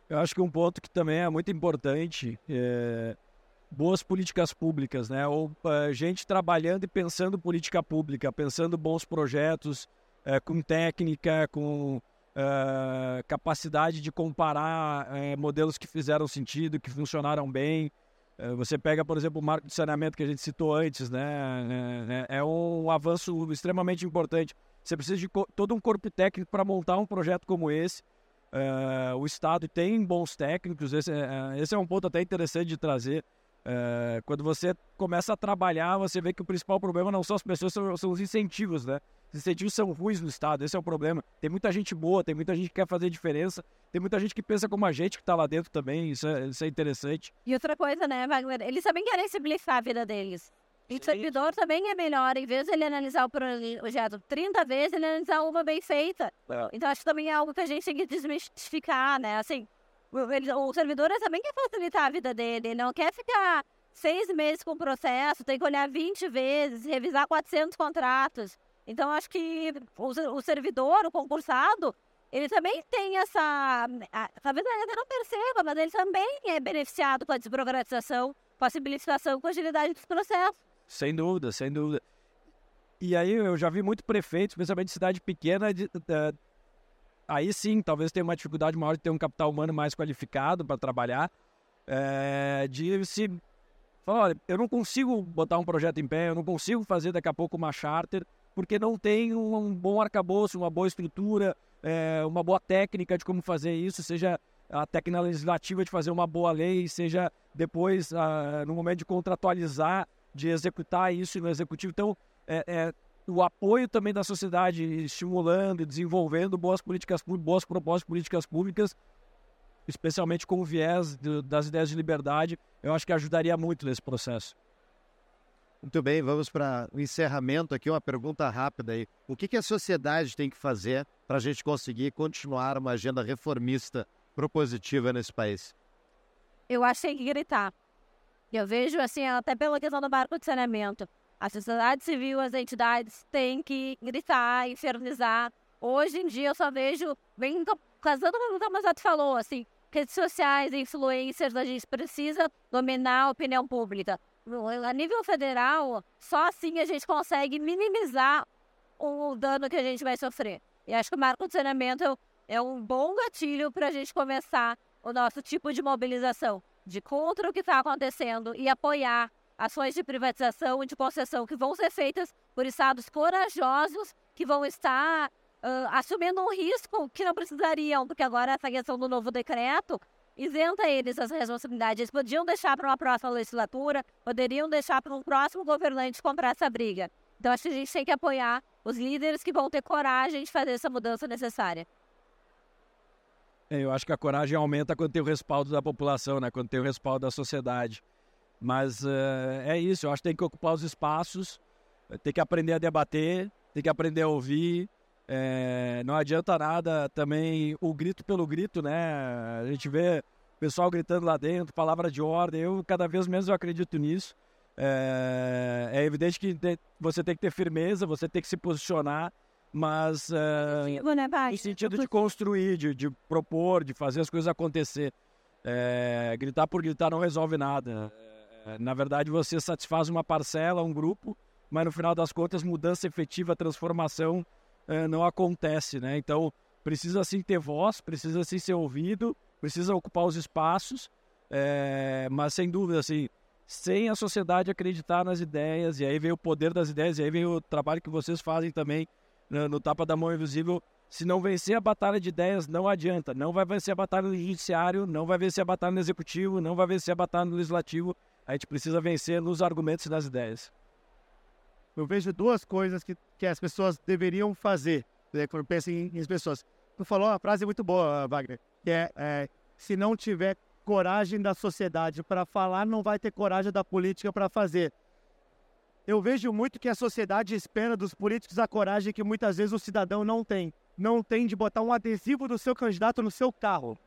[SPEAKER 7] Eu acho que um ponto que também é muito importante é boas políticas públicas, né? Ou uh, gente trabalhando e pensando política pública, pensando bons projetos, uh, com técnica, com uh, capacidade de comparar modelos que fizeram sentido, que funcionaram bem. você pega, por exemplo, o marco de saneamento que a gente citou antes, né? É, é um avanço extremamente importante. Você precisa de todo um corpo técnico para montar um projeto como esse. o Estado tem bons técnicos, esse, esse é um ponto até interessante de trazer. É, quando você começa a trabalhar, você vê que o principal problema não são as pessoas, são, são, os incentivos, né? Os incentivos são ruins no Estado, esse é o problema. Tem muita gente boa, tem muita gente que quer fazer diferença, tem muita gente que pensa como a gente que está lá dentro também, isso é, isso é interessante.
[SPEAKER 1] E outra coisa, né, Wagner? Eles também querem simplificar a vida deles. E o servidor também é melhor, em vez de ele analisar o projeto 30 vezes, ele analisar uma bem feita. É. Então acho que também é algo que a gente tem que desmistificar, né? Assim, ele, o servidor também quer facilitar a vida dele, não quer ficar seis meses com o processo, tem que olhar 20 vezes, revisar 400 contratos. Então, acho que o, o servidor, o concursado, ele também tem essa. Talvez ele ainda não perceba, mas ele também é beneficiado com a desburocratização, com a simplificação, com a agilidade dos processos.
[SPEAKER 7] Sem dúvida, sem dúvida. E aí eu já vi muito prefeito, especialmente cidade pequena, de, de, aí sim, talvez tenha uma dificuldade maior de ter um capital humano mais qualificado para trabalhar, é, de se falar, olha, eu não consigo botar um projeto em pé, eu não consigo fazer daqui a pouco uma charter, porque não tem um, bom arcabouço, uma boa estrutura, é, uma boa técnica de como fazer isso, seja a técnica legislativa de fazer uma boa lei, seja depois, ah, no momento de contratualizar, de executar isso no executivo. Então, é, é o apoio também da sociedade, estimulando e desenvolvendo boas políticas públicas, boas propostas de políticas públicas, especialmente com o viés de, das ideias de liberdade, eu acho que ajudaria muito nesse processo.
[SPEAKER 3] Muito bem, vamos para o encerramento aqui, uma pergunta rápida aí. O que, que a sociedade tem que fazer para a gente conseguir continuar uma agenda reformista propositiva nesse país?
[SPEAKER 1] Eu acho que tem que gritar. Eu vejo, assim, até pela questão do barco de saneamento. A sociedade civil, as entidades têm que gritar, infernizar. Hoje em dia eu só vejo, bem casando com o que o Masato falou, assim, redes sociais, influencers, a gente precisa dominar a opinião pública. A nível federal, só assim a gente consegue minimizar o dano que a gente vai sofrer. E acho que o marco de saneamento é um bom gatilho para a gente começar o nosso tipo de mobilização, de contra o que está acontecendo e apoiar ações de privatização e de concessão que vão ser feitas por estados corajosos que vão estar uh, assumindo um risco que não precisariam, porque agora essa questão do novo decreto isenta eles as responsabilidades. Eles podiam deixar para uma próxima legislatura, poderiam deixar para um próximo governante comprar essa briga. Então acho que a gente tem que apoiar os líderes que vão ter coragem de fazer essa mudança necessária.
[SPEAKER 7] É, eu acho que a coragem aumenta quando tem o respaldo da população, né? quando tem o respaldo da sociedade. Mas uh, é isso, eu acho que tem que ocupar os espaços, tem que aprender a debater, tem que aprender a ouvir, É, não adianta nada também o grito pelo grito, né? A gente vê o pessoal gritando lá dentro, palavra de ordem. Eu cada vez menos eu acredito nisso. É, é evidente que você tem que ter firmeza, você tem que se posicionar, mas é, no sentido de construir, de, de, propor, de fazer as coisas acontecer. É, gritar por gritar não resolve nada. É, na verdade, você satisfaz uma parcela, um grupo, mas no final das contas, mudança efetiva, transformação é, não acontece, né? Então, precisa sim ter voz, precisa sim ser ouvido, precisa ocupar os espaços, é, mas sem dúvida, assim, sem a sociedade acreditar nas ideias, e aí vem o poder das ideias, e aí vem o trabalho que vocês fazem também né, no Tapa da Mão Invisível. Se não vencer a batalha de ideias, não adianta. Não vai vencer a batalha no judiciário, não vai vencer a batalha no executivo, não vai vencer a batalha no legislativo. A gente precisa vencer nos argumentos e nas ideias.
[SPEAKER 6] Eu vejo duas coisas que, que as pessoas deveriam fazer né, quando pensam em, em pessoas. Tu falou uma frase muito boa, Wagner, que é, é se não tiver coragem da sociedade para falar, não vai ter coragem da política para fazer. Eu vejo muito que a sociedade espera dos políticos a coragem que muitas vezes o cidadão não tem. Não tem de botar um adesivo do seu candidato no seu carro.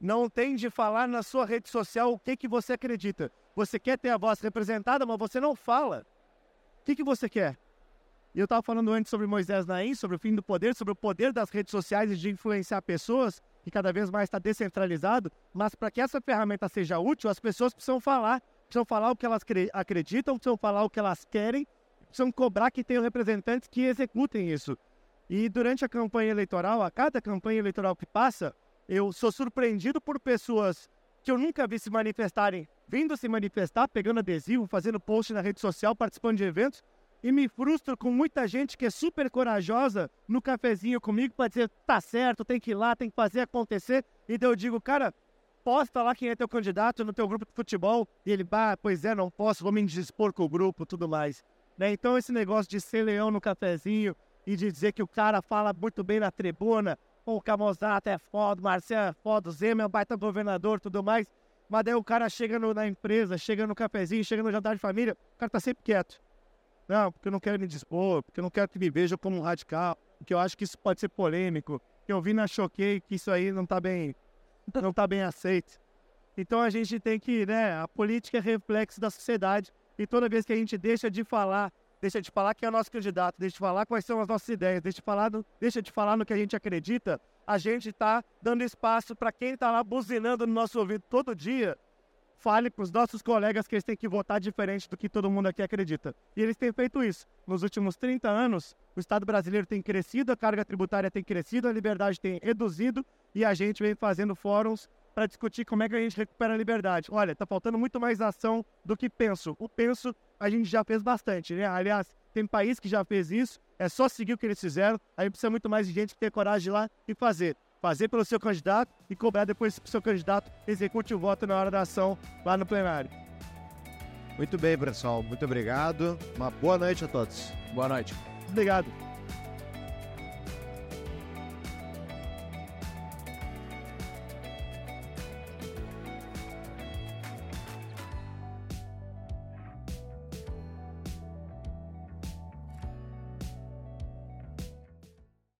[SPEAKER 6] Não tem de falar na sua rede social o que, que você acredita. Você quer ter a voz representada, mas você não fala. O que, que você quer? E eu estava falando antes sobre Moisés Naim, sobre o fim do poder, sobre o poder das redes sociais e de influenciar pessoas que cada vez mais está descentralizado, mas para que essa ferramenta seja útil, as pessoas precisam falar, precisam falar o que elas acreditam, precisam falar o que elas querem, precisam cobrar que tenham representantes que executem isso. E durante a campanha eleitoral, a cada campanha eleitoral que passa, eu sou surpreendido por pessoas que eu nunca vi se manifestarem, vindo se manifestar, pegando adesivo, fazendo post na rede social, participando de eventos, e me frustro com muita gente que é super corajosa no cafezinho comigo para dizer, tá certo, tem que ir lá, tem que fazer acontecer. E daí eu digo, cara, posta lá quem é teu candidato no teu grupo de futebol. E ele, bah, pois é, não posso, vou me dispor com o grupo tudo mais. Né? Então esse negócio de ser leão no cafezinho e de dizer que o cara fala muito bem na tribuna, o Camozato é foda, o Marcelo é foda, o Zema é um baita governador tudo mais. Mas daí o cara chega no, na empresa, chega no cafezinho, chega no jantar de família, o cara tá sempre quieto. Não, porque eu não quero me dispor, porque eu não quero que me vejam como um radical, porque eu acho que isso pode ser polêmico. Que eu vi na Choquei que isso aí não está bem, não tá bem aceito. Então a gente tem que, né, a política é reflexo da sociedade e toda vez que a gente deixa de falar, deixa de falar quem é o nosso candidato, deixa de falar quais são as nossas ideias, deixa de falar, no, deixa de falar no que a gente acredita, a gente está dando espaço para quem está lá buzinando no nosso ouvido todo dia fale para os nossos colegas que eles têm que votar diferente do que todo mundo aqui acredita. E eles têm feito isso. Nos últimos 30 anos, o Estado brasileiro tem crescido, a carga tributária tem crescido, a liberdade tem reduzido e a gente vem fazendo fóruns para discutir como é que a gente recupera a liberdade. Olha, está faltando muito mais ação do que penso. O penso a gente já fez bastante, né? Aliás, tem país que já fez isso, é só seguir o que eles fizeram, a gente precisa muito mais de gente que tem coragem de ir lá e fazer fazer pelo seu candidato e cobrar depois que o seu candidato execute o voto na hora da ação lá no plenário.
[SPEAKER 3] Muito bem, pessoal. Muito obrigado. Uma boa noite a todos.
[SPEAKER 2] Boa noite.
[SPEAKER 6] Obrigado.